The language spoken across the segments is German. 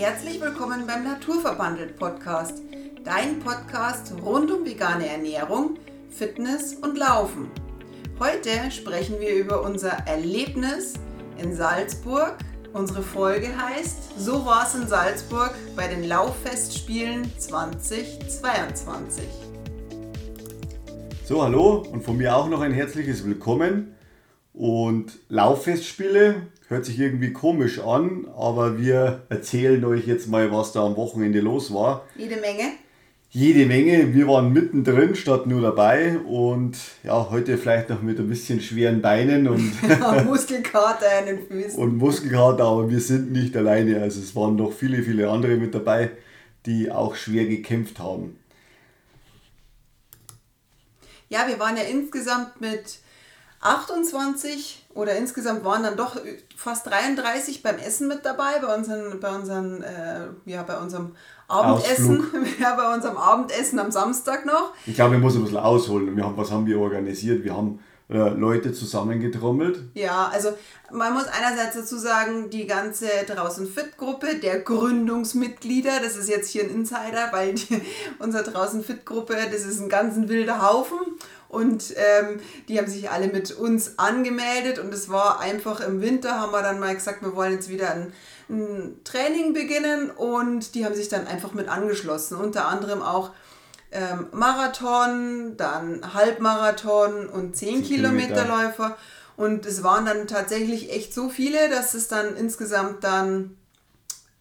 Herzlich willkommen beim Naturverbandelt Podcast, dein Podcast rund um vegane Ernährung, Fitness und Laufen. Heute sprechen wir über unser Erlebnis in Salzburg. Unsere Folge heißt So war es in Salzburg bei den Lauffestspielen 2022. So, hallo und von mir auch noch ein herzliches Willkommen. Und Lauffestspiele hört sich irgendwie komisch an, aber wir erzählen euch jetzt mal, was da am Wochenende los war. Jede Menge. Jede Menge. Wir waren mittendrin statt nur dabei und ja, heute vielleicht noch mit ein bisschen schweren Beinen und Muskelkater in den Füßen. Und Muskelkater, aber wir sind nicht alleine. Also es waren noch viele, viele andere mit dabei, die auch schwer gekämpft haben. Ja, wir waren ja insgesamt mit 28 oder insgesamt waren dann doch fast 33 beim Essen mit dabei, bei, unseren, bei, unseren, äh, ja, bei unserem Abendessen. Ja, bei unserem Abendessen am Samstag noch. Ich glaube, wir müssen ein bisschen ausholen. Wir haben, was haben wir organisiert? Wir haben äh, Leute zusammengetrommelt. Ja, also man muss einerseits dazu sagen, die ganze Draußen Fit Gruppe der Gründungsmitglieder, das ist jetzt hier ein Insider, weil die, unsere Draußen Fit Gruppe, das ist ein ganz wilder Haufen und ähm, die haben sich alle mit uns angemeldet und es war einfach im Winter, haben wir dann mal gesagt, wir wollen jetzt wieder ein, ein Training beginnen und die haben sich dann einfach mit angeschlossen. Unter anderem auch ähm, Marathon, dann Halbmarathon und 10 Kilometerläufer. Und es waren dann tatsächlich echt so viele, dass es dann insgesamt dann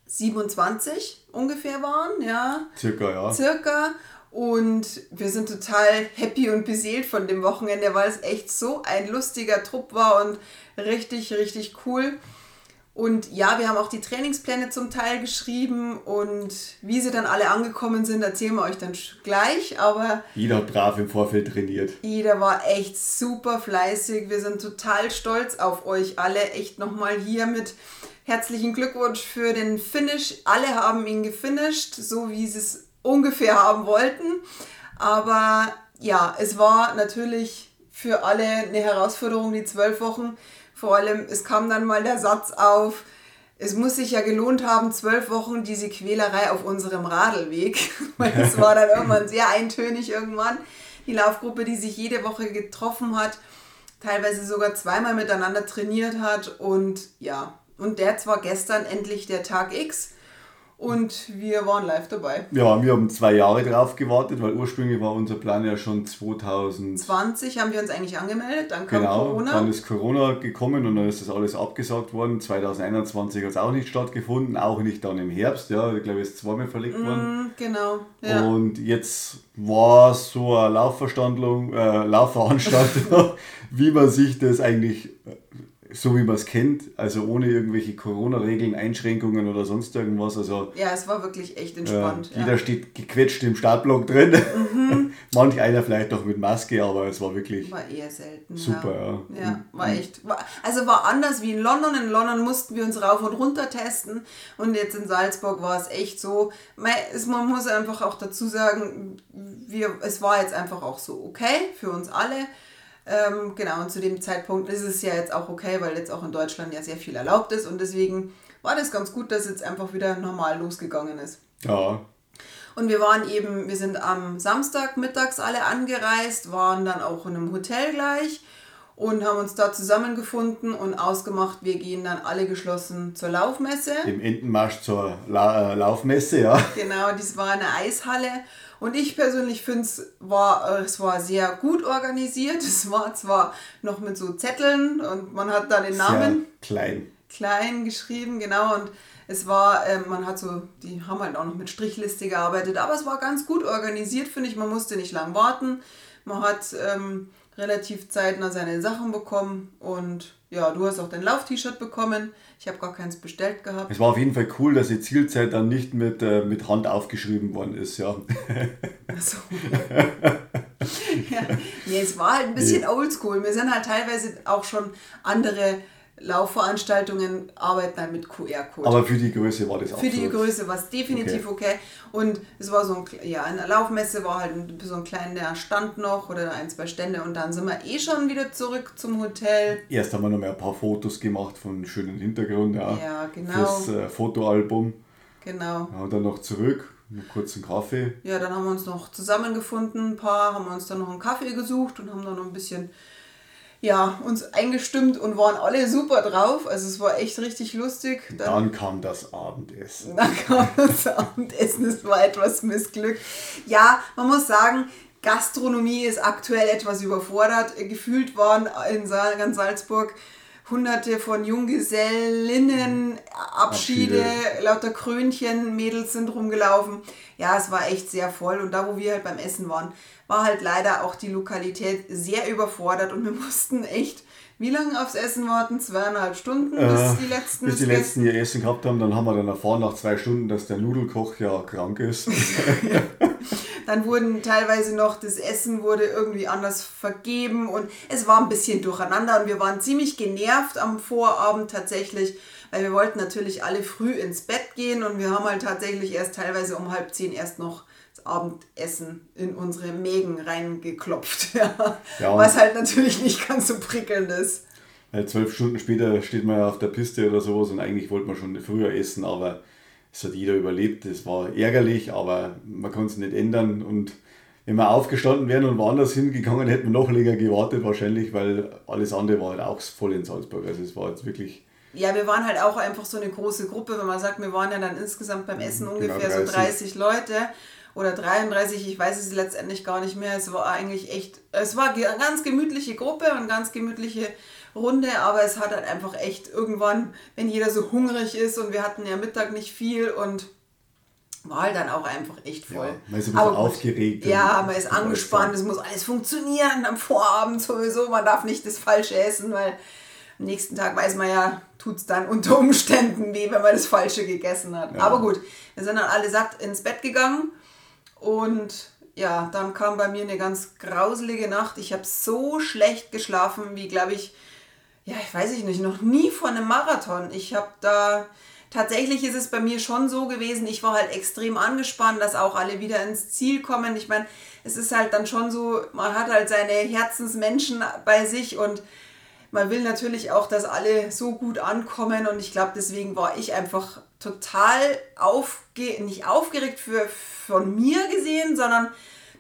27 ungefähr waren, ja. Circa, ja. Circa. Und wir sind total happy und beseelt von dem Wochenende, weil es echt so ein lustiger Trupp war und richtig, richtig cool. Und ja, wir haben auch die Trainingspläne zum Teil geschrieben und wie sie dann alle angekommen sind, erzählen wir euch dann gleich. Aber jeder hat brav im Vorfeld trainiert. Jeder war echt super fleißig. Wir sind total stolz auf euch alle. Echt nochmal hier mit herzlichen Glückwunsch für den Finish. Alle haben ihn gefinisht, so wie sie es ungefähr haben wollten. Aber ja, es war natürlich für alle eine Herausforderung, die zwölf Wochen. Vor allem, es kam dann mal der Satz auf, es muss sich ja gelohnt haben, zwölf Wochen diese Quälerei auf unserem Radlweg. Weil es war dann irgendwann sehr eintönig irgendwann. Die Laufgruppe, die sich jede Woche getroffen hat, teilweise sogar zweimal miteinander trainiert hat. Und ja, und der war gestern endlich der Tag X. Und wir waren live dabei. Ja, wir haben zwei Jahre drauf gewartet, weil ursprünglich war unser Plan ja schon 2020 haben wir uns eigentlich angemeldet, dann kam genau, Corona. Dann ist Corona gekommen und dann ist das alles abgesagt worden. 2021 hat es auch nicht stattgefunden, auch nicht dann im Herbst, ja, ich glaube, es ist zweimal verlegt mm, worden. Genau. Ja. Und jetzt war so eine Laufveranstaltung, äh, Laufveranstaltung, wie man sich das eigentlich so wie man es kennt, also ohne irgendwelche Corona-Regeln, Einschränkungen oder sonst irgendwas. Also, ja, es war wirklich echt entspannt. Äh, jeder ja. steht gequetscht im Startblock drin. Mhm. Manch einer vielleicht auch mit Maske, aber es war wirklich. War eher selten. Super, ja. Ja, war mhm. echt. War, also war anders wie in London. In London mussten wir uns rauf und runter testen und jetzt in Salzburg war es echt so. Man muss einfach auch dazu sagen, wir, es war jetzt einfach auch so okay für uns alle. Ähm, genau, und zu dem Zeitpunkt ist es ja jetzt auch okay, weil jetzt auch in Deutschland ja sehr viel erlaubt ist und deswegen war das ganz gut, dass jetzt einfach wieder normal losgegangen ist. Ja. Und wir waren eben, wir sind am Samstag mittags alle angereist, waren dann auch in einem Hotel gleich und haben uns da zusammengefunden und ausgemacht, wir gehen dann alle geschlossen zur Laufmesse. Im Entenmarsch zur La äh, Laufmesse, ja. Genau, das war eine Eishalle und ich persönlich finde es war, äh, es war sehr gut organisiert. Es war zwar noch mit so Zetteln und man hat da den Namen sehr klein. klein geschrieben, genau. Und es war, äh, man hat so, die haben halt auch noch mit Strichliste gearbeitet, aber es war ganz gut organisiert, finde ich. Man musste nicht lang warten. Man hat ähm, relativ zeitnah seine Sachen bekommen und ja, du hast auch dein Lauf-T-Shirt bekommen. Ich habe gar keins bestellt gehabt. Es war auf jeden Fall cool, dass die Zielzeit dann nicht mit, äh, mit Hand aufgeschrieben worden ist, ja. Achso. ja. Nee, es war halt ein bisschen nee. oldschool. Wir sind halt teilweise auch schon andere Laufveranstaltungen arbeiten halt mit QR-Code. Aber für die Größe war das auch Für die. Größe war es definitiv okay. okay. Und es war so ein, ja, in der Laufmesse war halt so ein kleiner Stand noch oder ein, zwei Stände und dann sind wir eh schon wieder zurück zum Hotel. Erst haben wir noch mal ein paar Fotos gemacht von schönen Hintergrund, ja. Ja, genau. Fürs äh, Fotoalbum. Genau. Ja, und dann noch zurück, einen kurzen Kaffee. Ja, dann haben wir uns noch zusammengefunden, ein paar, haben uns dann noch einen Kaffee gesucht und haben dann noch ein bisschen ja, uns eingestimmt und waren alle super drauf. Also es war echt richtig lustig. Dann, dann kam das Abendessen. Dann kam das Abendessen, es war etwas missglückt. Ja, man muss sagen, Gastronomie ist aktuell etwas überfordert. Gefühlt waren in ganz Salzburg hunderte von Junggesellinnen, Abschiede, Abschiede, lauter Krönchen, Mädels sind rumgelaufen. Ja, es war echt sehr voll. Und da, wo wir halt beim Essen waren, war halt leider auch die Lokalität sehr überfordert und wir mussten echt wie lange aufs Essen warten? Zweieinhalb Stunden, bis äh, die letzten Bis die letzten ihr Essen gehabt haben. Dann haben wir dann erfahren nach zwei Stunden, dass der Nudelkoch ja krank ist. dann wurden teilweise noch, das Essen wurde irgendwie anders vergeben und es war ein bisschen durcheinander und wir waren ziemlich genervt am Vorabend tatsächlich, weil wir wollten natürlich alle früh ins Bett gehen und wir haben halt tatsächlich erst teilweise um halb zehn erst noch Abendessen in unsere Mägen reingeklopft. Ja. ja Was halt natürlich nicht ganz so prickelnd ist. Zwölf Stunden später steht man ja auf der Piste oder sowas und eigentlich wollte man schon früher essen, aber es hat jeder überlebt. Es war ärgerlich, aber man konnte es nicht ändern. Und wenn wir aufgestanden wären und woanders hingegangen, hätten wir noch länger gewartet wahrscheinlich, weil alles andere war halt auch voll in Salzburg. Also es war jetzt wirklich ja, wir waren halt auch einfach so eine große Gruppe, wenn man sagt, wir waren ja dann insgesamt beim Essen genau, ungefähr 30. so 30 Leute oder 33, ich weiß es letztendlich gar nicht mehr. Es war eigentlich echt, es war eine ganz gemütliche Gruppe und ganz gemütliche Runde, aber es hat halt einfach echt irgendwann, wenn jeder so hungrig ist und wir hatten ja Mittag nicht viel und war halt dann auch einfach echt voll. Ja, man ist ein bisschen aufgeregt. Ja, man ist angespannt, es muss alles funktionieren am Vorabend sowieso, man darf nicht das Falsche essen, weil am nächsten Tag weiß man ja, tut es dann unter Umständen weh, wenn man das Falsche gegessen hat. Ja. Aber gut, wir sind dann alle satt ins Bett gegangen und ja, dann kam bei mir eine ganz grauselige Nacht. Ich habe so schlecht geschlafen, wie glaube ich, ja, ich weiß ich nicht, noch nie vor einem Marathon. Ich habe da, tatsächlich ist es bei mir schon so gewesen, ich war halt extrem angespannt, dass auch alle wieder ins Ziel kommen. Ich meine, es ist halt dann schon so, man hat halt seine Herzensmenschen bei sich und man will natürlich auch, dass alle so gut ankommen und ich glaube, deswegen war ich einfach total aufge nicht aufgeregt für, von mir gesehen, sondern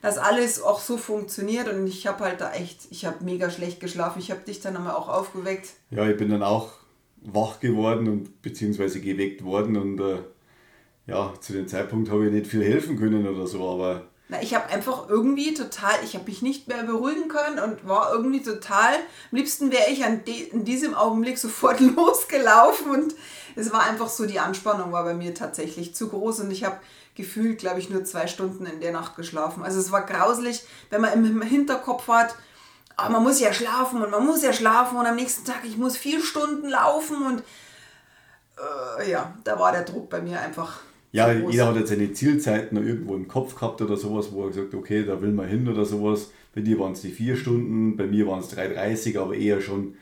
dass alles auch so funktioniert und ich habe halt da echt, ich habe mega schlecht geschlafen. Ich habe dich dann einmal auch aufgeweckt. Ja, ich bin dann auch wach geworden und beziehungsweise geweckt worden und äh, ja, zu dem Zeitpunkt habe ich nicht viel helfen können oder so, aber na, ich habe einfach irgendwie total, ich habe mich nicht mehr beruhigen können und war irgendwie total, am liebsten wäre ich an de, in diesem Augenblick sofort losgelaufen und es war einfach so, die Anspannung war bei mir tatsächlich zu groß und ich habe gefühlt, glaube ich, nur zwei Stunden in der Nacht geschlafen. Also es war grauslich, wenn man im Hinterkopf hat, oh, man muss ja schlafen und man muss ja schlafen und am nächsten Tag, ich muss vier Stunden laufen und äh, ja, da war der Druck bei mir einfach ja, jeder hat jetzt seine Zielzeiten noch irgendwo im Kopf gehabt oder sowas, wo er gesagt hat, okay, da will man hin oder sowas. Bei dir waren es die vier Stunden, bei mir waren es 3,30, aber eher schon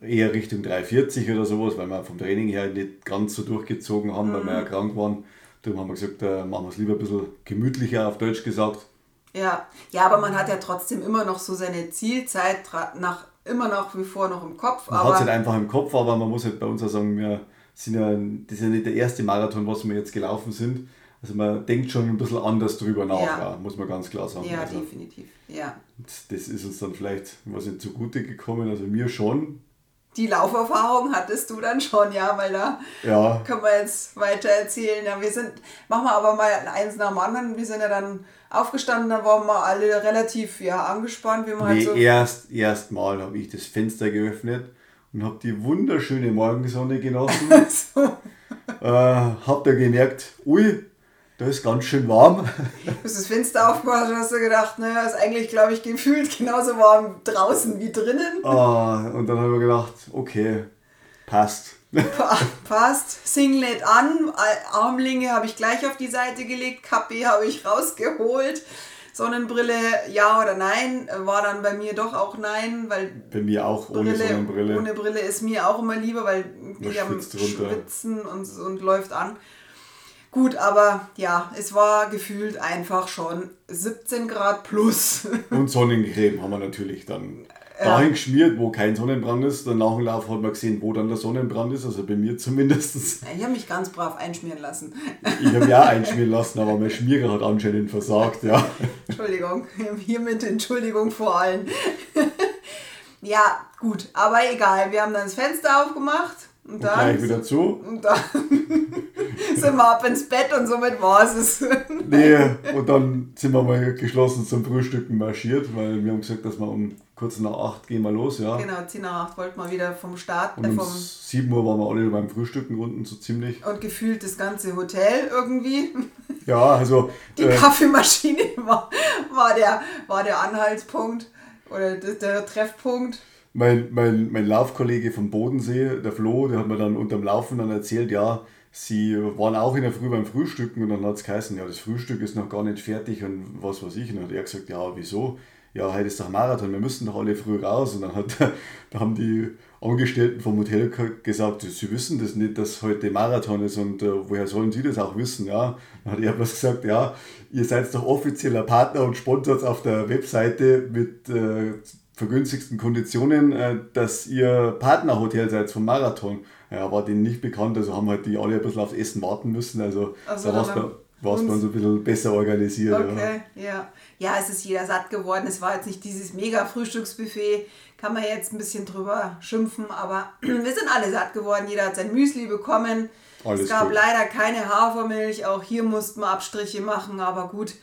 eher Richtung 3,40 oder sowas, weil wir vom Training her nicht ganz so durchgezogen haben, mhm. weil wir ja mhm. krank waren. Darum haben wir gesagt, äh, machen wir es lieber ein bisschen gemütlicher, auf Deutsch gesagt. Ja. ja, aber man hat ja trotzdem immer noch so seine Zielzeit nach immer nach wie vor noch im Kopf. Man hat es halt einfach im Kopf, aber man muss halt bei uns auch sagen, wir sind ja, das ist ja nicht der erste Marathon, was wir jetzt gelaufen sind. Also man denkt schon ein bisschen anders drüber nach, ja. Ja, muss man ganz klar sagen. Ja, also, definitiv. Ja. Das ist uns dann vielleicht was nicht zugute gekommen, also mir schon. Die Lauferfahrung hattest du dann schon, ja, weil da ja. können wir jetzt weiter erzählen. Ja, wir sind, machen wir aber mal eins nach dem anderen. Wir sind ja dann aufgestanden, dann waren wir alle relativ ja, angespannt. Wie man nee, halt so erst, erst mal habe ich das Fenster geöffnet und habe die wunderschöne Morgensonne genossen. so. äh, hab da gemerkt, ui, da ist ganz schön warm. Du hast das Fenster aufgemacht und hast du gedacht, naja, ist eigentlich, glaube ich, gefühlt genauso warm draußen wie drinnen. Ah, und dann habe ich gedacht, okay, passt. Pa passt. Singlet an, Armlinge habe ich gleich auf die Seite gelegt, Kappe habe ich rausgeholt. Sonnenbrille, ja oder nein, war dann bei mir doch auch nein, weil. Bei mir auch ohne Brille, Sonnenbrille. Ohne Brille ist mir auch immer lieber, weil wir am Schwitzen und, und läuft an. Gut, aber ja, es war gefühlt einfach schon 17 Grad plus. Und Sonnencreme haben wir natürlich dann dahin geschmiert, wo kein Sonnenbrand ist. Dann nach dem Lauf hat man gesehen, wo dann der Sonnenbrand ist, also bei mir zumindest. Ich habe mich ganz brav einschmieren lassen. Ich habe ja einschmieren lassen, aber mein Schmierer hat anscheinend versagt, ja. Entschuldigung, hiermit Entschuldigung vor allen. ja, gut, aber egal. Wir haben dann das Fenster aufgemacht. Und, Und dann gleich wieder zu. Und dann sind wir ab ins Bett und somit war es. Nee, und dann sind wir mal geschlossen zum Frühstücken marschiert, weil wir haben gesagt, dass wir um kurz nach acht gehen wir los, ja. Genau, 10 nach 8 wollten wir wieder vom Start. Und Äh, um vom, 7 Uhr waren wir alle beim Frühstücken unten so ziemlich. und gefühlt das ganze Hotel irgendwie. Ja, also Die äh, Kaffeemaschine war, war, der, war der Anhaltspunkt oder der, der Treffpunkt. mein, mein, mein Laufkollege vom Bodensee, der Flo, der hat mir dann unterm Laufen dann erzählt, ja, sie waren auch in der Früh beim Frühstücken und dann hat es geheißen, ja, das Frühstück ist noch gar nicht fertig und was weiß ich. Und dann hat er gesagt, ja, wieso? Ja, heute ist doch Marathon, wir müssen doch alle früh raus. Und dann hat, da haben die Angestellten vom Hotel ge- gesagt, sie wissen das nicht, dass heute Marathon ist und äh, woher sollen sie das auch wissen? Ja, dann hat er bloß gesagt, ja, ihr seid doch offizieller Partner und sponsert auf der Webseite mit äh, vergünstigsten Konditionen, äh, dass ihr Partnerhotel seid vom Marathon. Ja, war denen nicht bekannt, also haben halt die alle ein bisschen aufs Essen warten müssen, also Also da war es dann war's bei uns- uns ein bisschen besser organisiert. Ja. Okay, ja. Ja, es ist jeder satt geworden. Es war jetzt nicht dieses mega Frühstücksbuffet. Kann man jetzt ein bisschen drüber schimpfen, aber wir sind alle satt geworden. Jeder hat sein Müsli bekommen. Alles es gab gut. leider keine Hafermilch. Auch hier mussten wir Abstriche machen, aber gut.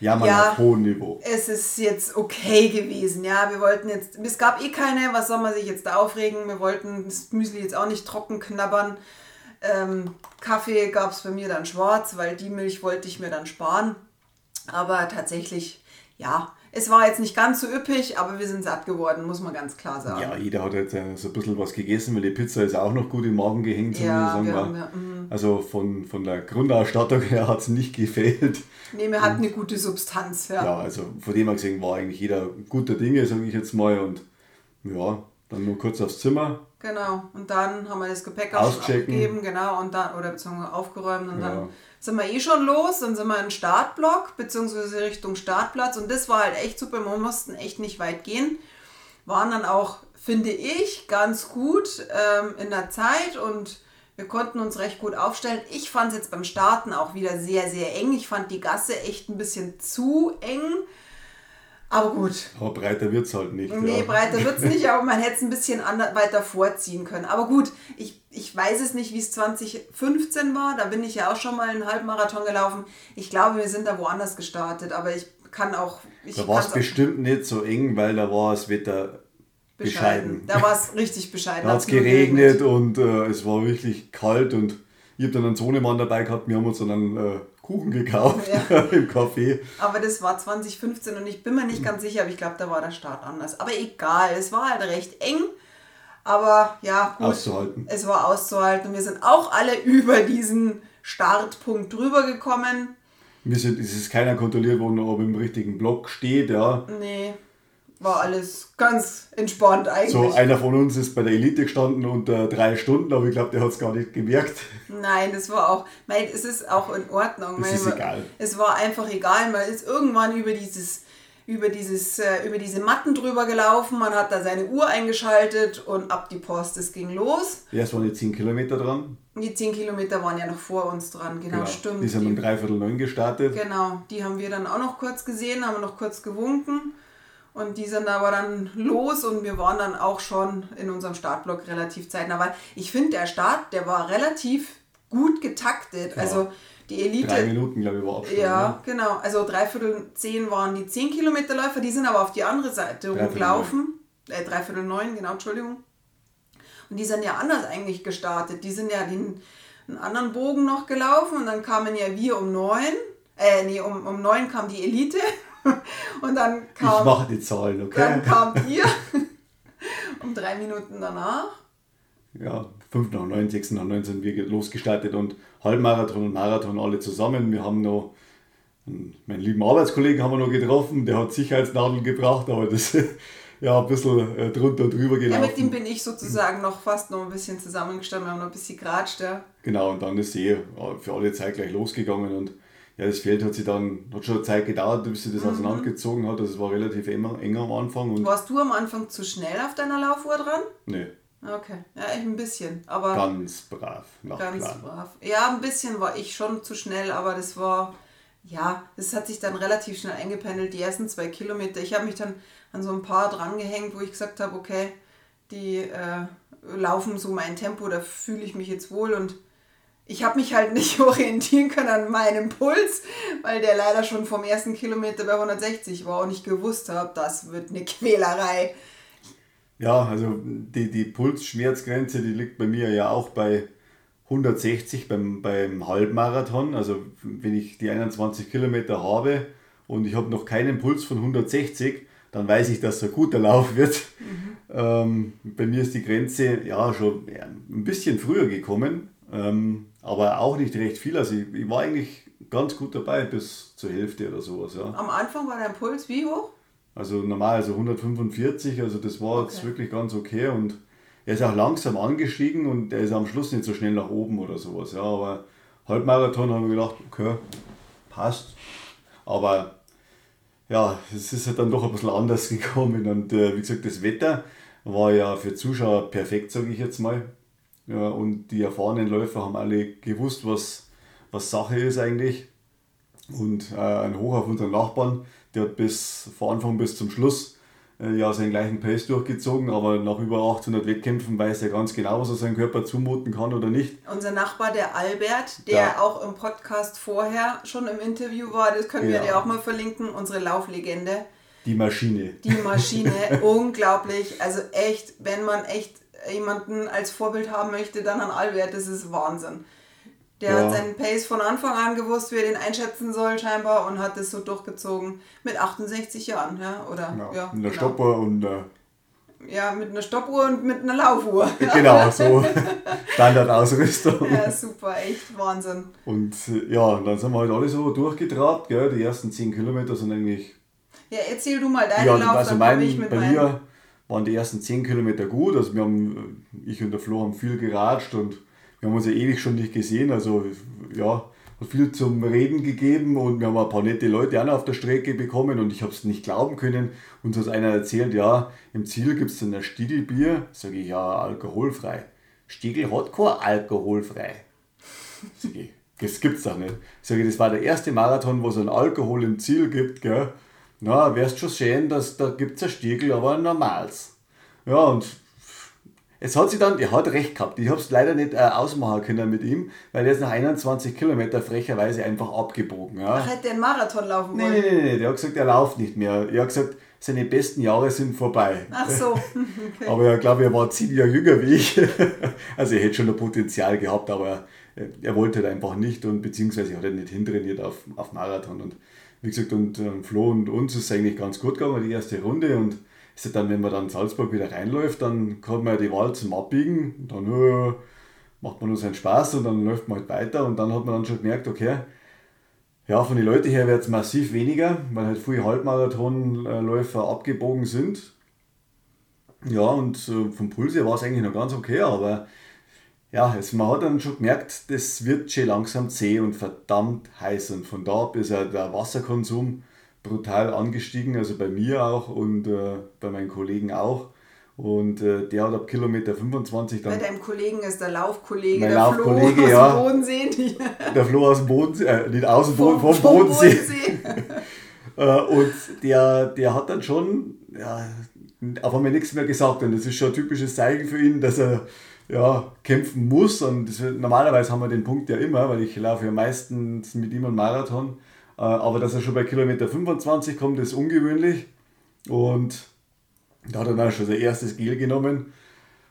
Ja, man Ja. auf hohem Niveau. Es ist jetzt okay gewesen, ja. Wir wollten jetzt, es gab eh keine, was soll man sich jetzt da aufregen? Wir wollten das Müsli jetzt auch nicht trocken knabbern. Ähm, Kaffee gab es bei mir dann schwarz, weil die Milch wollte ich mir dann sparen. Aber tatsächlich, ja, es war jetzt nicht ganz so üppig, aber wir sind satt geworden, muss man ganz klar sagen. Ja, jeder hat jetzt äh, so ein bisschen was gegessen, weil die Pizza ist auch noch gut im Magen gehängt. Ja, wir haben ja, mhm. Also von, von der Grundausstattung her hat es nicht gefehlt. Nee, wir hatten eine gute Substanz, ja. Ja, also von dem her gesehen war eigentlich jeder guter Dinge, sage ich jetzt mal. Und ja, dann nur kurz aufs Zimmer. Genau, und dann haben wir das Gepäck abgegeben, genau, und dann, oder beziehungsweise aufgeräumt und Ja. dann sind wir eh schon los, dann sind wir in den Startblock, beziehungsweise Richtung Startplatz und das war halt echt super, wir mussten echt nicht weit gehen, waren dann auch, finde ich, ganz gut ähm, in der Zeit und wir konnten uns recht gut aufstellen. Ich fand es jetzt beim Starten auch wieder sehr, sehr eng, ich fand die Gasse echt ein bisschen zu eng, aber gut, Aber breiter wird es halt nicht. Nee, ja. breiter wird es nicht, aber man hätte es ein bisschen weiter vorziehen können. Aber gut, ich, ich weiß es nicht, wie es 2015 war. Da bin ich ja auch schon mal einen Halbmarathon gelaufen. Ich glaube, wir sind da woanders gestartet, aber ich kann auch. Ich Da war es bestimmt nicht so eng, weil da war das Wetter bescheiden. Da war es richtig bescheiden. Da hat es nur geregnet und äh, es war wirklich kalt und ich habe dann einen Sohnemann dabei gehabt, wir haben uns dann einen äh, Kuchen gekauft im Café. Aber das war 2015 und ich bin mir nicht ganz sicher, aber ich glaube, da war der Start anders. Aber egal, es war halt recht eng. Aber ja, gut. Auszuhalten. Es war auszuhalten. Und wir sind auch alle über diesen Startpunkt drüber gekommen. Wir sind, es ist keiner kontrolliert worden, ob im richtigen Block steht. Ja. Nee, war alles ganz entspannt eigentlich. So, einer von uns ist bei der Elite gestanden unter drei Stunden, aber ich glaube, der hat es gar nicht gemerkt. Nein, das war auch, mein, es ist auch in Ordnung. Es ist man- egal. Es war einfach egal, man ist irgendwann über dieses, über dieses, äh, über diese Matten drüber gelaufen, man hat da seine Uhr eingeschaltet und ab die Post, es ging los. Erst waren die 10 Kilometer dran. Die 10 Kilometer waren ja noch vor uns dran, genau, stimmt. Die sind um dreiviertel neun gestartet. Genau, die haben wir dann auch noch kurz gesehen, haben noch kurz gewunken. Und die sind aber dann los und wir waren dann auch schon in unserem Startblock relativ zeitnah. Weil ich finde, der Start, der war relativ gut getaktet. Also die Elite. Drei Minuten, glaube ich, war Abstand. Ja, ne? genau. Also dreiviertel zehn waren die 10 Kilometerläufer, die sind aber auf die andere Seite rumgelaufen. Äh, dreiviertel neun, genau, Entschuldigung. Und die sind ja anders eigentlich gestartet. Die sind ja den, einen anderen Bogen noch gelaufen und dann kamen ja wir um neun. Äh, nee, um, um neun kam die Elite. Und dann Ich kam, mache die Zahlen, okay? dann kam ihr um drei Minuten danach. ja, 5 nach 9, 6 nach 9 sind wir losgestartet und Halbmarathon und Marathon alle zusammen. Wir haben noch einen- meinen lieben Arbeitskollegen haben wir noch getroffen, der hat Sicherheitsnadeln gebracht, aber das ja ein bisschen äh, drunter und drüber Ja, mit gelaufen. dem bin ich sozusagen noch fast noch ein bisschen zusammengestanden, wir haben noch ein bisschen geratscht. Ja. Genau, und dann ist eh ja, für alle Zeit gleich losgegangen und ja, das Feld hat sich dann, hat schon eine Zeit gedauert, bis sich das mhm. auseinandergezogen hat. Also es war relativ eng, eng am Anfang. Und Warst du am Anfang zu schnell auf deiner Laufuhr dran? Nee. Okay, ja, ich ein bisschen. Aber ganz brav, nach Ganz Plan. brav. Ja, ein bisschen war ich schon zu schnell, aber das war, ja, das hat sich dann relativ schnell eingependelt, die ersten zwei Kilometer. Ich habe mich dann an so ein paar drangehängt, wo ich gesagt habe, okay, die äh, laufen so mein Tempo, da fühle ich mich jetzt wohl und ich habe mich halt nicht orientieren können an meinem Puls, weil der leider schon vom ersten Kilometer bei 160 war und ich gewusst habe, das wird eine Quälerei. Ja, also die, die Pulsschmerzgrenze, die liegt bei mir ja auch bei 160 beim, beim Halbmarathon. Also wenn ich die 21 Kilometer habe und ich habe noch keinen Puls von 160, dann weiß ich, dass es ein guter Lauf wird. Mhm. Ähm, bei mir ist die Grenze ja schon ein bisschen früher gekommen, ähm, aber auch nicht recht viel. Also ich, ich, war eigentlich ganz gut dabei bis zur Hälfte oder sowas. Ja. Am Anfang war dein Puls wie hoch? Also normal, also 145, also das war okay. jetzt wirklich ganz okay und er ist auch langsam angestiegen und er ist am Schluss nicht so schnell nach oben oder sowas. Ja, aber Halbmarathon haben wir gedacht, okay, passt. Aber ja, es ist halt dann doch ein bisschen anders gekommen und äh, wie gesagt, das Wetter war ja für Zuschauer perfekt, sage ich jetzt mal. Ja, und die erfahrenen Läufer haben alle gewusst, was, was Sache ist eigentlich. Und äh, ein Hoch auf unseren Nachbarn, der hat bis von Anfang bis zum Schluss äh, ja seinen gleichen Pace durchgezogen, aber nach über 800 Wettkämpfen weiß er ganz genau, was er seinem Körper zumuten kann oder nicht. Unser Nachbar, der Albert, der ja. auch im Podcast vorher schon im Interview war, das können ja. wir dir auch mal verlinken, unsere Lauflegende. Die Maschine. Die Maschine, unglaublich. Also echt, wenn man echt jemanden als Vorbild haben möchte, dann an Albert, das ist Wahnsinn. Der ja. hat seinen Pace von Anfang an gewusst, wie er den einschätzen soll, scheinbar, und hat es so durchgezogen. Mit 68 Jahren, ja? Oder, ja, ja mit einer genau. Stoppuhr und. Äh ja, mit einer Stoppuhr und mit einer Laufuhr. Genau, so Standardausrüstung. Ja, super, echt Wahnsinn. Und äh, ja, dann sind wir halt alle so durchgetrabt, gell? Die ersten 10 Kilometer sind eigentlich. Ja, erzähl du mal deinen ja, Lauf, also dann mein, ich mit Bei meinen. mir waren die ersten 10 Kilometer gut. Also wir haben, ich und der Flo haben viel geratscht und wir haben uns ja ewig schon nicht gesehen, also ja, hat viel zum Reden gegeben und wir haben ein paar nette Leute auch noch auf der Strecke bekommen und ich habe es nicht glauben können. Uns hat einer erzählt, ja, im Ziel gibt es dann ein Stiegelbier. Sage ich, ja, alkoholfrei. Stiegel hat kein alkoholfrei. Sag ich, das gibt's doch nicht. Sag ich, das war der erste Marathon, wo es einen Alkohol im Ziel gibt, gell. Na, wärst schon sehen, dass da gibt es ein Stiegel, aber ein normales. Ja, und es hat sich dann, er hat recht gehabt, ich habe es leider nicht äh, ausmachen können mit ihm, weil er ist nach 21 Kilometer frecherweise einfach abgebogen. Ja. Ach, hätte er einen Marathon laufen wollen? Nein, nein, nein, nee, der hat gesagt, er läuft nicht mehr. Er hat gesagt, seine besten Jahre sind vorbei. Ach so. Okay. aber ich glaube, er war zehn Jahre jünger wie ich. also er hätte schon ein Potenzial gehabt, aber er, er wollte halt einfach nicht und beziehungsweise hat er nicht hintrainiert auf, auf Marathon. Und wie gesagt, und ähm, Flo und uns ist es eigentlich ganz gut gegangen, die erste Runde. Und ist dann, wenn man dann Salzburg wieder reinläuft, dann kann man ja die Wahl zum Abbiegen, dann äh, macht man nur seinen Spaß und dann läuft man halt weiter. Und dann hat man dann schon gemerkt, okay, ja, von den Leuten her wird es massiv weniger, weil halt viele Halbmarathonläufer abgebogen sind. Ja, und äh, vom Puls her war es eigentlich noch ganz okay, aber ja, es, man hat dann schon gemerkt, das wird schon langsam zäh und verdammt heiß und von da ab ist ja der Wasserkonsum brutal angestiegen, also bei mir auch und äh, bei meinen Kollegen auch. Und äh, der hat ab Kilometer 25 dann. Bei deinem Kollegen ist der Laufkollege, mein der Laufkollege, Flo ja, aus dem Bodensee. Der Flo aus dem Bodensee, äh, nicht aus dem Boden, vom, vom Bodensee. Bodensee. äh, und der, der hat dann schon ja, auf einmal nichts mehr gesagt. Und das ist schon ein typisches Zeichen für ihn, dass er ja, kämpfen muss. Und das, normalerweise haben wir den Punkt ja immer, weil ich laufe ja meistens mit ihm einen Marathon. Äh, aber dass er schon bei Kilometer 25 kommt, ist ungewöhnlich. Und da hat er dann schon sein erstes Gel genommen.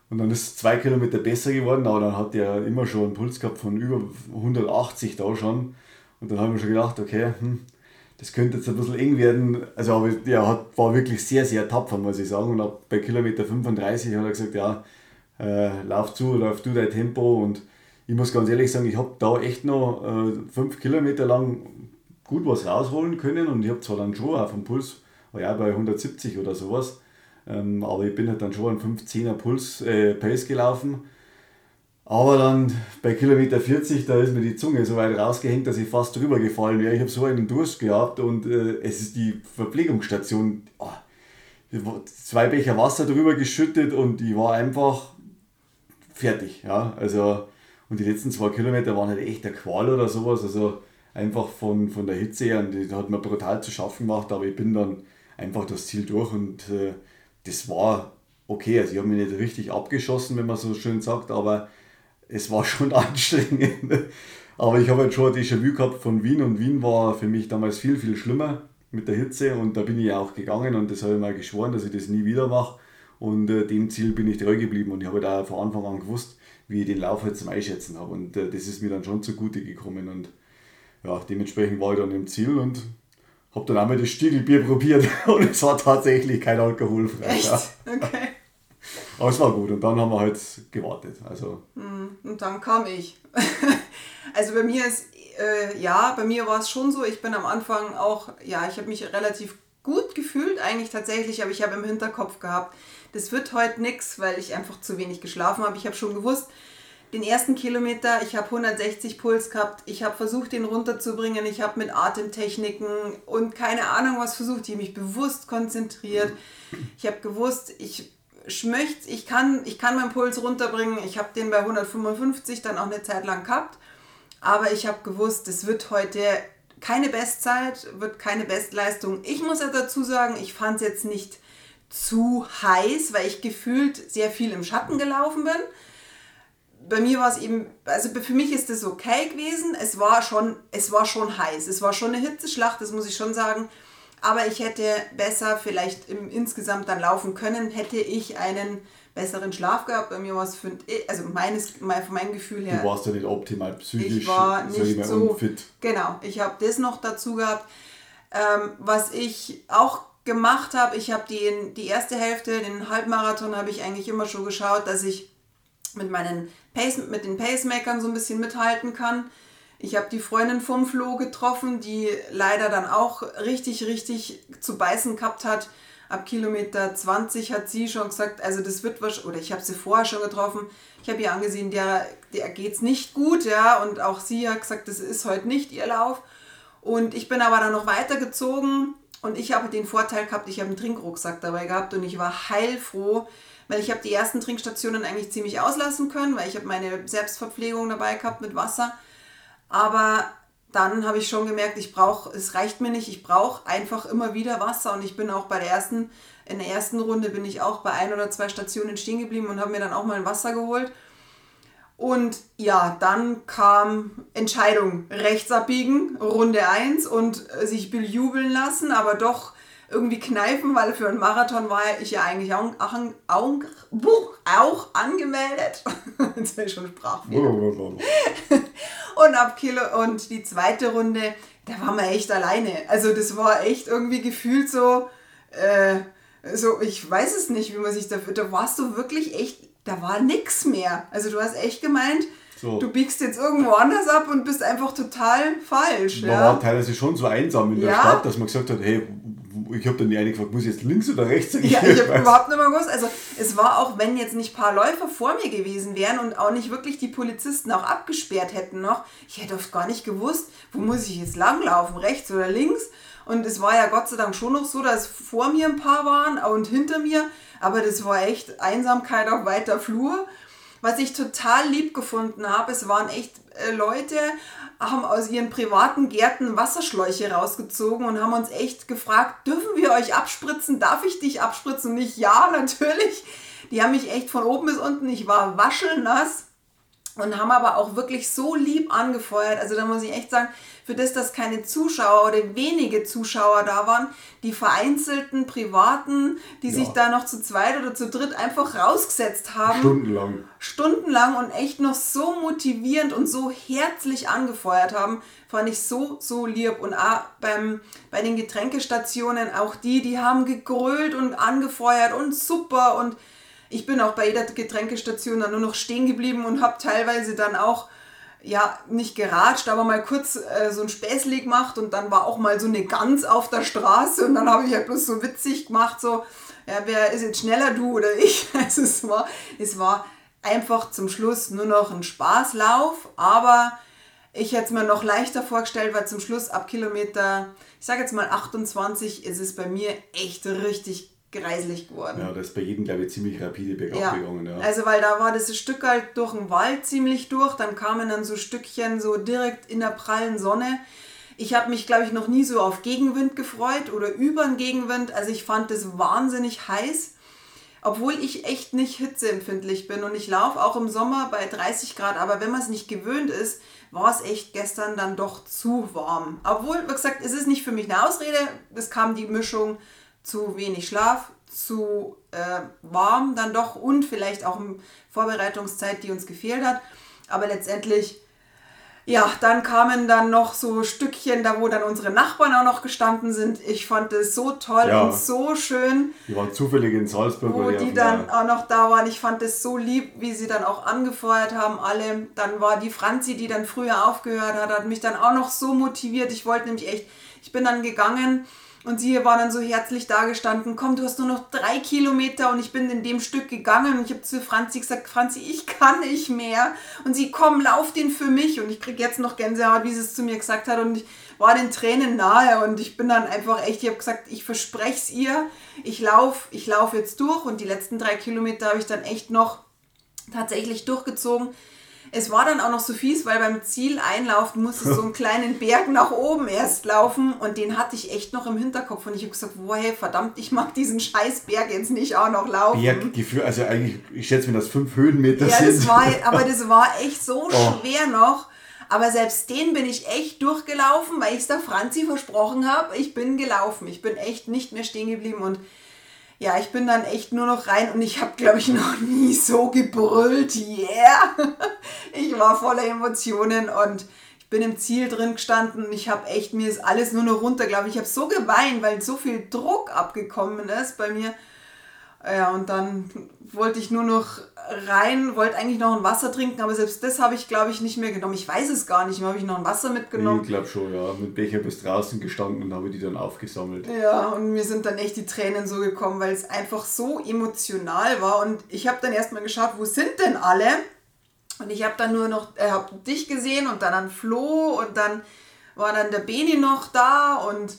Und dann ist es zwei Kilometer besser geworden, aber dann hat er immer schon einen Puls gehabt von über 180 da schon. Und dann haben wir schon gedacht, okay, hm, das könnte jetzt ein bisschen eng werden. Also aber der hat, war wirklich sehr, sehr tapfer, muss ich sagen. Und auch bei Kilometer 35 hat er gesagt, ja, äh, lauf zu, lauf du dein Tempo. Und ich muss ganz ehrlich sagen, ich habe da echt noch äh, fünf Kilometer lang gut was rausholen können und ich habe zwar dann schon auf dem Puls, war ja bei 170 oder sowas, ähm, aber ich bin halt dann schon an 15er Puls, äh, Pace gelaufen. Aber dann bei Kilometer 40, da ist mir die Zunge so weit rausgehängt, dass ich fast drüber gefallen wäre. Ich habe so einen Durst gehabt und äh, es ist die Verpflegungsstation. Oh, zwei Becher Wasser drüber geschüttet und ich war einfach fertig. Ja? Also, und die letzten zwei Kilometer waren halt echt der Qual oder sowas. Also einfach von, von der Hitze her, und die hat mir brutal zu schaffen gemacht, aber ich bin dann einfach das Ziel durch und äh, das war okay. Also ich habe mich nicht richtig abgeschossen, wenn man so schön sagt, aber es war schon anstrengend. aber ich habe halt schon Déjà-vu gehabt von Wien und Wien war für mich damals viel, viel schlimmer mit der Hitze und da bin ich auch gegangen und das habe ich mal geschworen, dass ich das nie wieder mache und äh, dem Ziel bin ich treu geblieben und ich habe da von Anfang an gewusst, wie ich den Lauf halt zum Einschätzen habe und äh, das ist mir dann schon zugute gekommen und ja, dementsprechend war ich dann im Ziel und habe dann einmal das Stiegelbier probiert und es war tatsächlich kein alkoholfrei. Echt? Okay. Aber es war gut und dann haben wir halt gewartet. Also. Hm, und dann kam ich. also bei mir ist, äh, ja, bei mir war es schon so, ich bin am Anfang auch, ja, ich habe mich relativ gut gefühlt eigentlich tatsächlich, aber ich habe im Hinterkopf gehabt, das wird heute nichts, weil ich einfach zu wenig geschlafen habe. Ich habe schon gewusst, den ersten Kilometer, ich habe 160 Puls gehabt, ich habe versucht, den runterzubringen, ich habe mit Atemtechniken und keine Ahnung was versucht, ich habe mich bewusst konzentriert. Ich habe gewusst, ich schmöcht, ich kann, ich kann meinen Puls runterbringen, ich habe den bei 155 dann auch eine Zeit lang gehabt, aber ich habe gewusst, es wird heute keine Bestzeit, wird keine Bestleistung. Ich muss ja dazu sagen, ich fand es jetzt nicht zu heiß, weil ich gefühlt sehr viel im Schatten gelaufen bin bei mir war es eben, also für mich ist das okay gewesen. Es war schon, es war schon heiß. Es war schon eine Hitzeschlacht, das muss ich schon sagen. Aber ich hätte besser vielleicht im, insgesamt dann laufen können, hätte ich einen besseren Schlaf gehabt. Bei mir war es, also meines, von meinem Gefühl her. Du warst ja nicht optimal psychisch. Ich war nicht so unfit. Genau, ich habe das noch dazu gehabt. Ähm, was ich auch gemacht habe, ich habe die, die erste Hälfte, den Halbmarathon, habe ich eigentlich immer schon geschaut, dass ich mit meinen Pace, mit den Pacemakern so ein bisschen mithalten kann. Ich habe die Freundin vom Flo getroffen, die leider dann auch richtig, richtig zu beißen gehabt hat. Ab Kilometer 20 hat sie schon gesagt, also das wird was, oder ich habe sie vorher schon getroffen. Ich habe ihr angesehen, der, der geht es nicht gut, ja, und auch sie hat gesagt, das ist heute nicht ihr Lauf. Und ich bin aber dann noch weitergezogen und ich habe den Vorteil gehabt, ich habe einen Trinkrucksack dabei gehabt und ich war heilfroh, weil ich habe die ersten Trinkstationen eigentlich ziemlich auslassen können, weil ich habe meine Selbstverpflegung dabei gehabt mit Wasser. Aber dann habe ich schon gemerkt, ich brauche, es reicht mir nicht, ich brauche einfach immer wieder Wasser und ich bin auch bei der ersten, in der ersten Runde bin ich auch bei ein oder zwei Stationen stehen geblieben und habe mir dann auch mal ein Wasser geholt. Und ja, dann kam Entscheidung, rechts abbiegen, Runde 1 und sich bejubeln lassen, aber doch irgendwie kneifen, weil für einen Marathon war ich ja eigentlich auch, auch, auch, auch angemeldet. Jetzt bin ich schon Sprachfehler. und ab Kilo und die zweite Runde, da waren wir echt alleine. Also das war echt irgendwie gefühlt so, äh, so ich weiß es nicht, wie man sich dafür, da warst du wirklich echt, da war nichts mehr. Also du hast echt gemeint, so. Du biegst jetzt irgendwo anders ab und bist einfach total falsch. Man ja. war teilweise schon so einsam in der ja. Stadt, dass man gesagt hat, hey, ich habe dann die eine gefragt, muss ich jetzt links oder rechts? Ja, ich habe überhaupt nicht mehr gewusst. Also es war auch, wenn jetzt nicht ein paar Läufer vor mir gewesen wären und auch nicht wirklich die Polizisten auch abgesperrt hätten noch, ich hätte oft gar nicht gewusst, wo muss ich jetzt langlaufen, rechts oder links. Und es war ja Gott sei Dank schon noch so, dass vor mir ein paar waren und hinter mir, aber das war echt Einsamkeit auf weiter Flur. Was ich total lieb gefunden habe, es waren echt äh, Leute, haben aus ihren privaten Gärten Wasserschläuche rausgezogen und haben uns echt gefragt, dürfen wir euch abspritzen? Darf ich dich abspritzen? Und ich, ja, natürlich. Die haben mich echt von oben bis unten, ich war waschelnass und haben aber auch wirklich so lieb angefeuert. Also da muss ich echt sagen, für das, dass keine Zuschauer oder wenige Zuschauer da waren, die vereinzelten Privaten, die ja. sich da noch zu zweit oder zu dritt einfach rausgesetzt haben. Stundenlang. Stundenlang und echt noch so motivierend und so herzlich angefeuert haben, fand ich so, so lieb. Und auch beim, bei den Getränkestationen, auch die, die haben gegrölt und angefeuert und super und ich bin auch bei jeder Getränkestation dann nur noch stehen geblieben und habe teilweise dann auch, ja, nicht geratscht, aber mal kurz äh, so ein Späßli gemacht und dann war auch mal so eine Gans auf der Straße und dann habe ich halt bloß so witzig gemacht, so, ja, wer ist jetzt schneller, du oder ich? Also es war, es war einfach zum Schluss nur noch ein Spaßlauf, aber ich hätte es mir noch leichter vorgestellt, weil zum Schluss ab Kilometer, ich sage jetzt mal 28, ist es bei mir echt richtig greiselig geworden. Ja, das ist bei jedem, glaube ich, ziemlich rapide bergab ja. gegangen. Ja. Also, weil da war das Stück halt durch den Wald ziemlich durch, dann kamen dann so Stückchen so direkt in der prallen Sonne. Ich habe mich, glaube ich, noch nie so auf Gegenwind gefreut oder über den Gegenwind. Also ich fand das wahnsinnig heiß obwohl ich echt nicht hitzeempfindlich bin und ich laufe auch im Sommer bei 30 Grad, aber wenn man es nicht gewöhnt ist, war es echt gestern dann doch zu warm. Obwohl, wie gesagt, es ist nicht für mich eine Ausrede, es kam die Mischung zu wenig Schlaf, zu äh, warm dann doch und vielleicht auch Vorbereitungszeit, die uns gefehlt hat. Aber letztendlich ja, dann kamen dann noch so Stückchen, da wo dann unsere Nachbarn auch noch gestanden sind. Ich fand es so toll ja. und so schön. Die waren zufällig in Salzburg. Wo die, die dann auch noch da waren. Ich fand es so lieb, wie sie dann auch angefeuert haben, alle. Dann war die Franzi, die dann früher aufgehört hat, hat mich dann auch noch so motiviert. Ich wollte nämlich echt, ich bin dann gegangen und sie war dann so herzlich dagestanden, komm, du hast nur noch drei Kilometer und ich bin in dem Stück gegangen und ich habe zu Franzi gesagt, Franzi, ich kann nicht mehr. Und sie, komm, lauf den für mich. Und ich kriege jetzt noch Gänsehaut, wie sie es zu mir gesagt hat. Und ich war den Tränen nahe und ich bin dann einfach echt, ich habe gesagt, ich verspreche es ihr, ich laufe ich lauf jetzt durch. Und die letzten drei Kilometer habe ich dann echt noch tatsächlich durchgezogen. Es war dann auch noch so fies, weil beim Zieleinlauf musste so einen kleinen Berg nach oben erst laufen und den hatte ich echt noch im Hinterkopf und ich habe gesagt, woher verdammt, ich mag diesen scheiß Berg jetzt nicht auch noch laufen. Berggefühl, also eigentlich, ich schätze mir, dass fünf Höhenmeter ja, sind. Das war, aber das war echt so oh. schwer noch. Aber selbst den bin ich echt durchgelaufen, weil ich es der Franzi versprochen habe. Ich bin gelaufen. Ich bin echt nicht mehr stehen geblieben und ja, ich bin dann echt nur noch rein und ich habe, glaube ich, noch nie so gebrüllt. Yeah! Ich war voller Emotionen und ich bin im Ziel drin gestanden und ich habe echt, mir ist alles nur noch runter, glaube ich. Ich habe so geweint, weil so viel Druck abgekommen ist bei mir. Ja, und dann wollte ich nur noch rein, wollte eigentlich noch ein Wasser trinken, aber selbst das habe ich, glaube ich, nicht mehr genommen. Ich weiß es gar nicht mehr. Habe ich noch ein Wasser mitgenommen? Ich glaube schon, ja. Mit Becher bis draußen gestanden und habe die dann aufgesammelt. Ja, und mir sind dann echt die Tränen so gekommen, weil es einfach so emotional war. Und ich habe dann erstmal geschaut, wo sind denn alle? Und ich habe dann nur noch, äh, hab dich gesehen und dann an Flo und dann war dann der Beni noch da und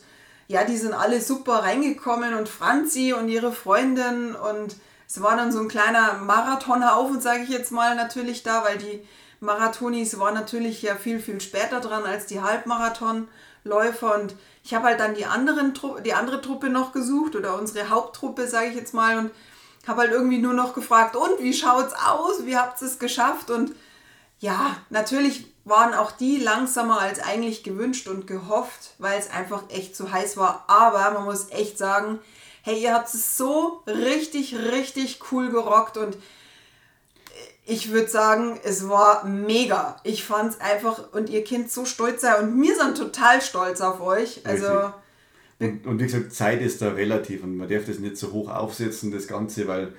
ja, die sind alle super reingekommen und Franzi und ihre Freundin und es war dann so ein kleiner Marathonhaufen, sage ich jetzt mal, natürlich da, weil die Marathonis waren natürlich ja viel, viel später dran als die Halbmarathonläufer und ich habe halt dann die, anderen, die andere Truppe noch gesucht oder unsere Haupttruppe, sage ich jetzt mal und habe halt irgendwie nur noch gefragt, und wie schaut's aus? Wie habt ihr es geschafft? Und ja, natürlich waren auch die langsamer als eigentlich gewünscht und gehofft, weil es einfach echt zu heiß war. Aber man muss echt sagen, hey, ihr habt es so richtig, richtig cool gerockt und ich würde sagen, es war mega. Ich fand es einfach und ihr Kind so stolz sein und wir sind total stolz auf euch. Also und, und wie gesagt, Zeit ist da relativ und man darf das nicht so hoch aufsetzen, das Ganze, weil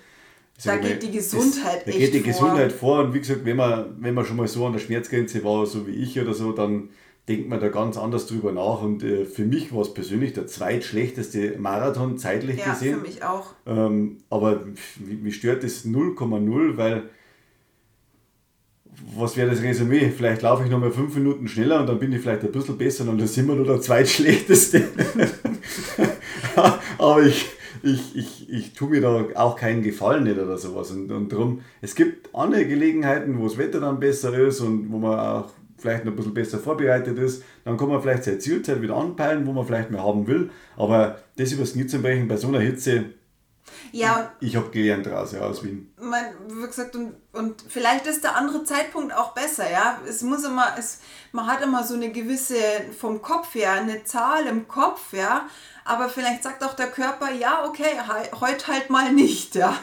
da geht die Gesundheit das, da geht die vor. Gesundheit vor und wie gesagt, wenn man, wenn man schon mal so an der Schmerzgrenze war, so wie ich oder so, dann denkt man da ganz anders drüber nach und äh, für mich war es persönlich der zweitschlechteste Marathon zeitlich ja, gesehen. für mich auch. Ähm, aber mich stört das 0,0, weil was wäre das Resümee? Vielleicht laufe ich noch mal fünf Minuten schneller und dann bin ich vielleicht ein bisschen besser und dann sind wir nur der zweitschlechteste. aber ich, ich, ich, ich tue mir da auch keinen Gefallen nicht oder sowas. Und, und darum, es gibt andere Gelegenheiten, wo das Wetter dann besser ist und wo man auch vielleicht noch ein bisschen besser vorbereitet ist. Dann kann man vielleicht seine Zielzeit wieder anpeilen, wo man vielleicht mehr haben will. Aber das übers Knie zu brechen bei so einer Hitze, ja. Ich habe gelernt raus, ja, aus Wien. Man, wie gesagt, und, und vielleicht ist der andere Zeitpunkt auch besser, ja. Es muss immer, es, man hat immer so eine gewisse, vom Kopf her, eine Zahl im Kopf, ja aber vielleicht sagt auch der Körper, ja, okay, heute halt mal nicht, ja.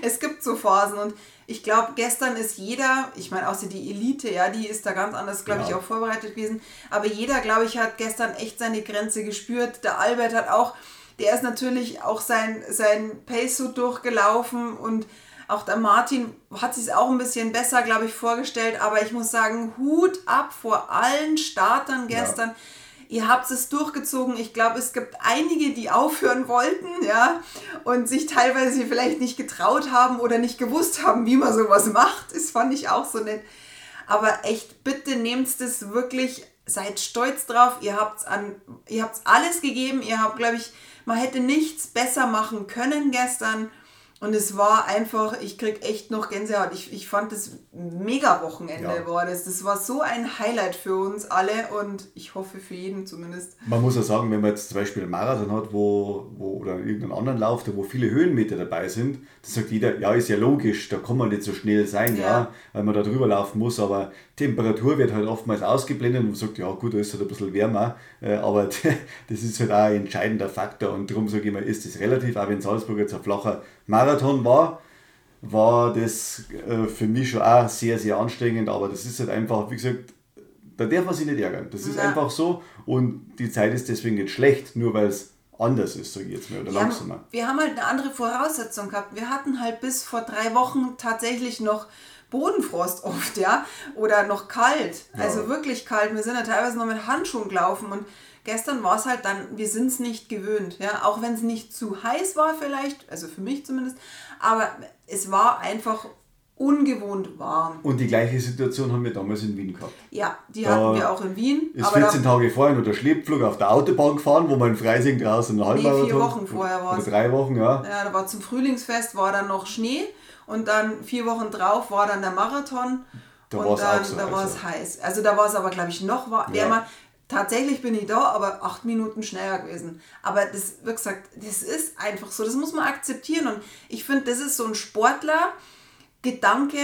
Es gibt so Phasen und ich glaube, gestern ist jeder, ich meine, außer die Elite, ja, die ist da ganz anders, glaube ja. ich, auch vorbereitet gewesen, aber jeder, glaube ich, hat gestern echt seine Grenze gespürt. Der Albert hat auch, der ist natürlich auch sein, sein Pace so durchgelaufen und auch der Martin hat sich auch ein bisschen besser, glaube ich, vorgestellt, aber ich muss sagen, Hut ab vor allen Startern gestern. Ja Ihr habt es durchgezogen. Ich glaube, es gibt einige, die aufhören wollten, ja, und sich teilweise vielleicht nicht getraut haben oder nicht gewusst haben, wie man sowas macht. Das fand ich auch so nett. Aber echt, bitte nehmt es wirklich, seid stolz drauf. Ihr habt an, ihr habt's alles gegeben. Ihr habt, glaube ich, man hätte nichts besser machen können gestern. Und es war einfach, ich krieg echt noch Gänsehaut. Ich, ich fand das mega Wochenende ja. war das. Das war so ein Highlight für uns alle und ich hoffe für jeden zumindest. Man muss ja sagen, wenn man jetzt zum Beispiel einen Marathon hat, wo, wo oder irgendeinen anderen Lauf, wo viele Höhenmeter dabei sind, dann sagt jeder, ja, ist ja logisch, da kann man nicht so schnell sein, ja, ja weil man da drüber laufen muss, aber Temperatur wird halt oftmals ausgeblendet und man sagt, ja gut, da ist halt ein bisschen wärmer, äh, aber das ist halt auch ein entscheidender Faktor und darum sage ich mal, ist das relativ, auch wenn Salzburg jetzt ein flacher Marathon war, war das äh, für mich schon auch sehr, sehr anstrengend, aber das ist halt einfach, wie gesagt, da darf man sich nicht ärgern. Das ist ja. einfach so und die Zeit ist deswegen nicht schlecht, nur weil es anders ist, sage ich jetzt mal, oder wir langsamer. Haben, wir haben halt eine andere Voraussetzung gehabt. Wir hatten halt bis vor drei Wochen tatsächlich noch Bodenfrost oft, ja, oder noch kalt, ja. also wirklich kalt. Wir sind ja teilweise noch mit Handschuhen gelaufen und Gestern war es halt dann, wir sind es nicht gewöhnt, ja, auch wenn es nicht zu heiß war vielleicht, also für mich zumindest, aber es war einfach ungewohnt warm. Und die gleiche Situation haben wir damals in Wien gehabt. Ja, die da hatten wir auch in Wien. Ist 14 Tage vorher noch der Schleppflug auf der Autobahn gefahren, wo man in Freising draußen einen Halbmarathon... Nee, vier Wochen vorher war es. drei Wochen, ja. Ja, da war zum Frühlingsfest, war dann noch Schnee und dann vier Wochen drauf war dann der Marathon. Da und dann, so da war es heiß. Also da war es aber, glaube ich, noch wärmer. Ja. Tatsächlich bin ich da, aber acht Minuten schneller gewesen. Aber das, wie gesagt, das ist einfach so. Das muss man akzeptieren. Und ich finde, das ist so ein Sportler-Gedanke.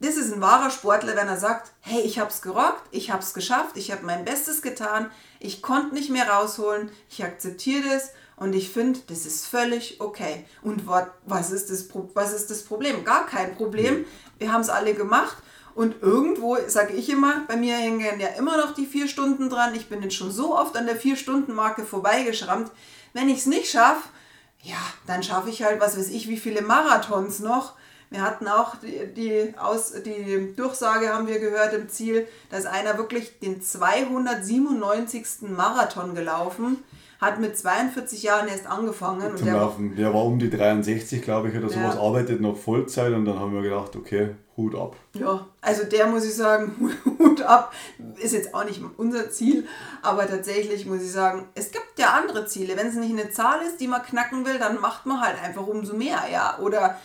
Das ist ein wahrer Sportler, wenn er sagt, hey, ich habe es gerockt, ich habe es geschafft, ich habe mein Bestes getan, ich konnte nicht mehr rausholen, ich akzeptiere das und ich finde, das ist völlig okay. Und was ist das, was ist das Problem? Gar kein Problem. Wir haben es alle gemacht und irgendwo, sage ich immer, bei mir hängen ja immer noch die vier Stunden dran. Ich bin jetzt schon so oft an der Vier-Stunden-Marke vorbeigeschrammt. Wenn ich es nicht schaffe, ja, dann schaffe ich halt, was weiß ich, wie viele Marathons noch. Wir hatten auch die, die, Aus, die Durchsage, haben wir gehört im Ziel, dass einer wirklich den 297. Marathon gelaufen hat mit 42 Jahren erst angefangen. Und der, Laufen. der war um die 63, glaube ich, oder sowas, ja. arbeitet noch Vollzeit und dann haben wir gedacht, okay, Hut ab. Ja, also der muss ich sagen, Hut ab, ist jetzt auch nicht unser Ziel, aber tatsächlich muss ich sagen, es gibt ja andere Ziele. Wenn es nicht eine Zahl ist, die man knacken will, dann macht man halt einfach umso mehr, ja. Oder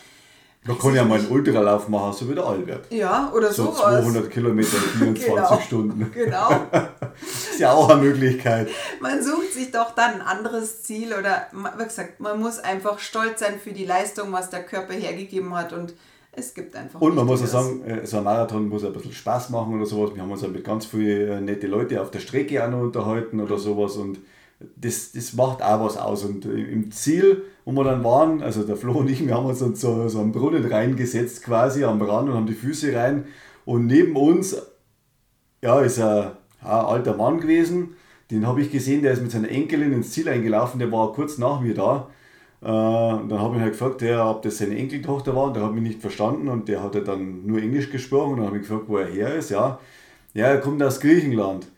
man kann ja mal einen Ultralauf machen, so wie der Albert. Ja, oder so. So 200 Kilometer in 24 genau, Stunden. Genau. ist ja auch eine Möglichkeit. Man sucht sich doch dann ein anderes Ziel oder, wie gesagt, man muss einfach stolz sein für die Leistung, was der Körper hergegeben hat und es gibt einfach. Und man muss auch sagen, äh, so ein Marathon muss ein bisschen Spaß machen oder sowas. Wir haben uns ja mit ganz vielen äh, nette Leuten auf der Strecke auch noch unterhalten oder sowas und das, das macht auch was aus. Und im Ziel, wo wir dann waren, also der Flo und ich, wir haben uns dann so, so einen Brunnen reingesetzt quasi am Rand und haben die Füße rein. Und neben uns, ja, ist ein, ein alter Mann gewesen. Den habe ich gesehen, der ist mit seiner Enkelin ins Ziel eingelaufen, der war kurz nach mir da. Äh, und dann habe ich halt gefragt, der, ob das seine Enkeltochter war und der hat mich nicht verstanden und der hat dann nur Englisch gesprochen und dann habe ich gefragt, wo er her ist. Ja, ja er kommt aus Griechenland.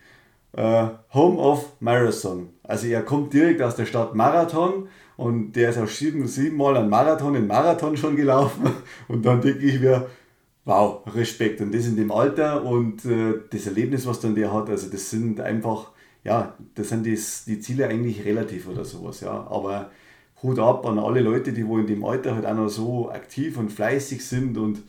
Uh, Home of Marathon. Also er kommt direkt aus der Stadt Marathon und der ist auch sieben, sieben Mal einen Marathon in Marathon schon gelaufen. Und dann denke ich mir, wow, Respekt. Und das in dem Alter und äh, das Erlebnis, was dann der hat, also das sind einfach, ja, das sind die, die Ziele eigentlich relativ oder sowas, ja. Aber Hut ab an alle Leute, die wo in dem Alter halt auch noch so aktiv und fleißig sind und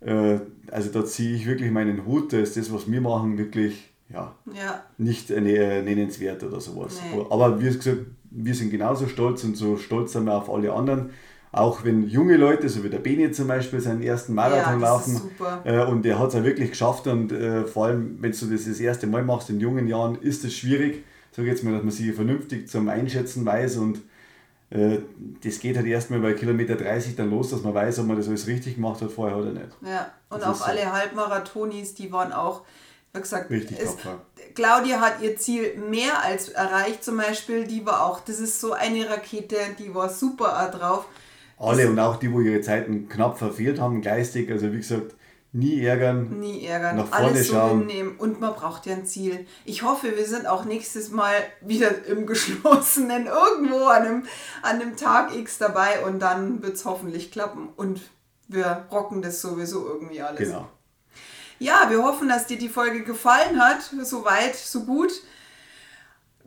äh, also da ziehe ich wirklich meinen Hut, da ist das, was wir machen, wirklich ja, ja. nicht nennenswert oder sowas. Nee. Aber wie gesagt, wir sind genauso stolz und so stolz sind wir auf alle anderen. Auch wenn junge Leute, so wie der Beni zum Beispiel, seinen ersten Marathon ja, laufen äh, und der hat es ja wirklich geschafft und äh, vor allem, wenn du das das erste Mal machst in jungen Jahren, ist es schwierig, sage jetzt mal, dass man sich vernünftig zum Einschätzen weiß und äh, das geht halt erstmal bei Kilometer 30 dann los, dass man weiß, ob man das alles richtig gemacht hat vorher oder nicht. Ja, und das auch alle so. Halbmarathonis, die waren auch wie gesagt, Richtig es, Claudia hat ihr Ziel mehr als erreicht, zum Beispiel. Die war auch, das ist so eine Rakete, die war super drauf. Alle das, und auch die, wo ihre Zeiten knapp verfehlt haben, geistig. Also wie gesagt, Nie ärgern. Nie ärgern. Nach vorne Alles so schauen. hinnehmen. Und man braucht ja ein Ziel. Ich hoffe, wir sind auch nächstes Mal wieder im Geschlossenen irgendwo an einem, an einem Tag X dabei und dann wird es hoffentlich klappen. Und wir rocken das sowieso irgendwie alles. Genau. Ja, wir hoffen, dass dir die Folge gefallen hat. So weit, so gut.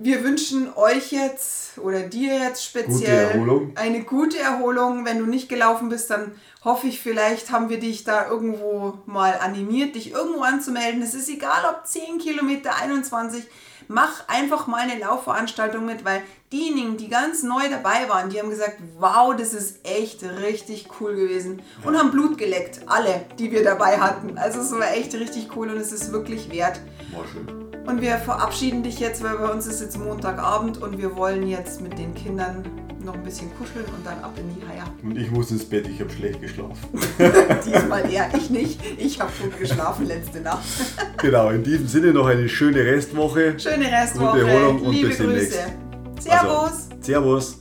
Wir wünschen euch jetzt oder dir jetzt speziell Erholung. eine gute Erholung. Wenn du nicht gelaufen bist, dann hoffe ich, vielleicht haben wir dich da irgendwo mal animiert, dich irgendwo anzumelden. Es ist egal, ob 10 Kilometer, 21. Mach einfach mal eine Laufveranstaltung mit, weil diejenigen, die ganz neu dabei waren, die haben gesagt, wow, das ist echt richtig cool gewesen und haben Blut geleckt. Alle, die wir dabei hatten. Also es war echt richtig cool und es ist wirklich wert. War schön. Und wir verabschieden dich jetzt, weil bei uns ist jetzt Montagabend und wir wollen jetzt mit den Kindern noch ein bisschen kuscheln und dann ab in die Haia. Und ich muss ins Bett, ich habe schlecht geschlafen. Diesmal eher ich nicht. Ich habe gut geschlafen letzte Nacht. genau, in diesem Sinne noch eine schöne Restwoche. Schöne Restwoche. Gute Erholung und Liebe bis demnächst. Grüße. Servus. Also, servus.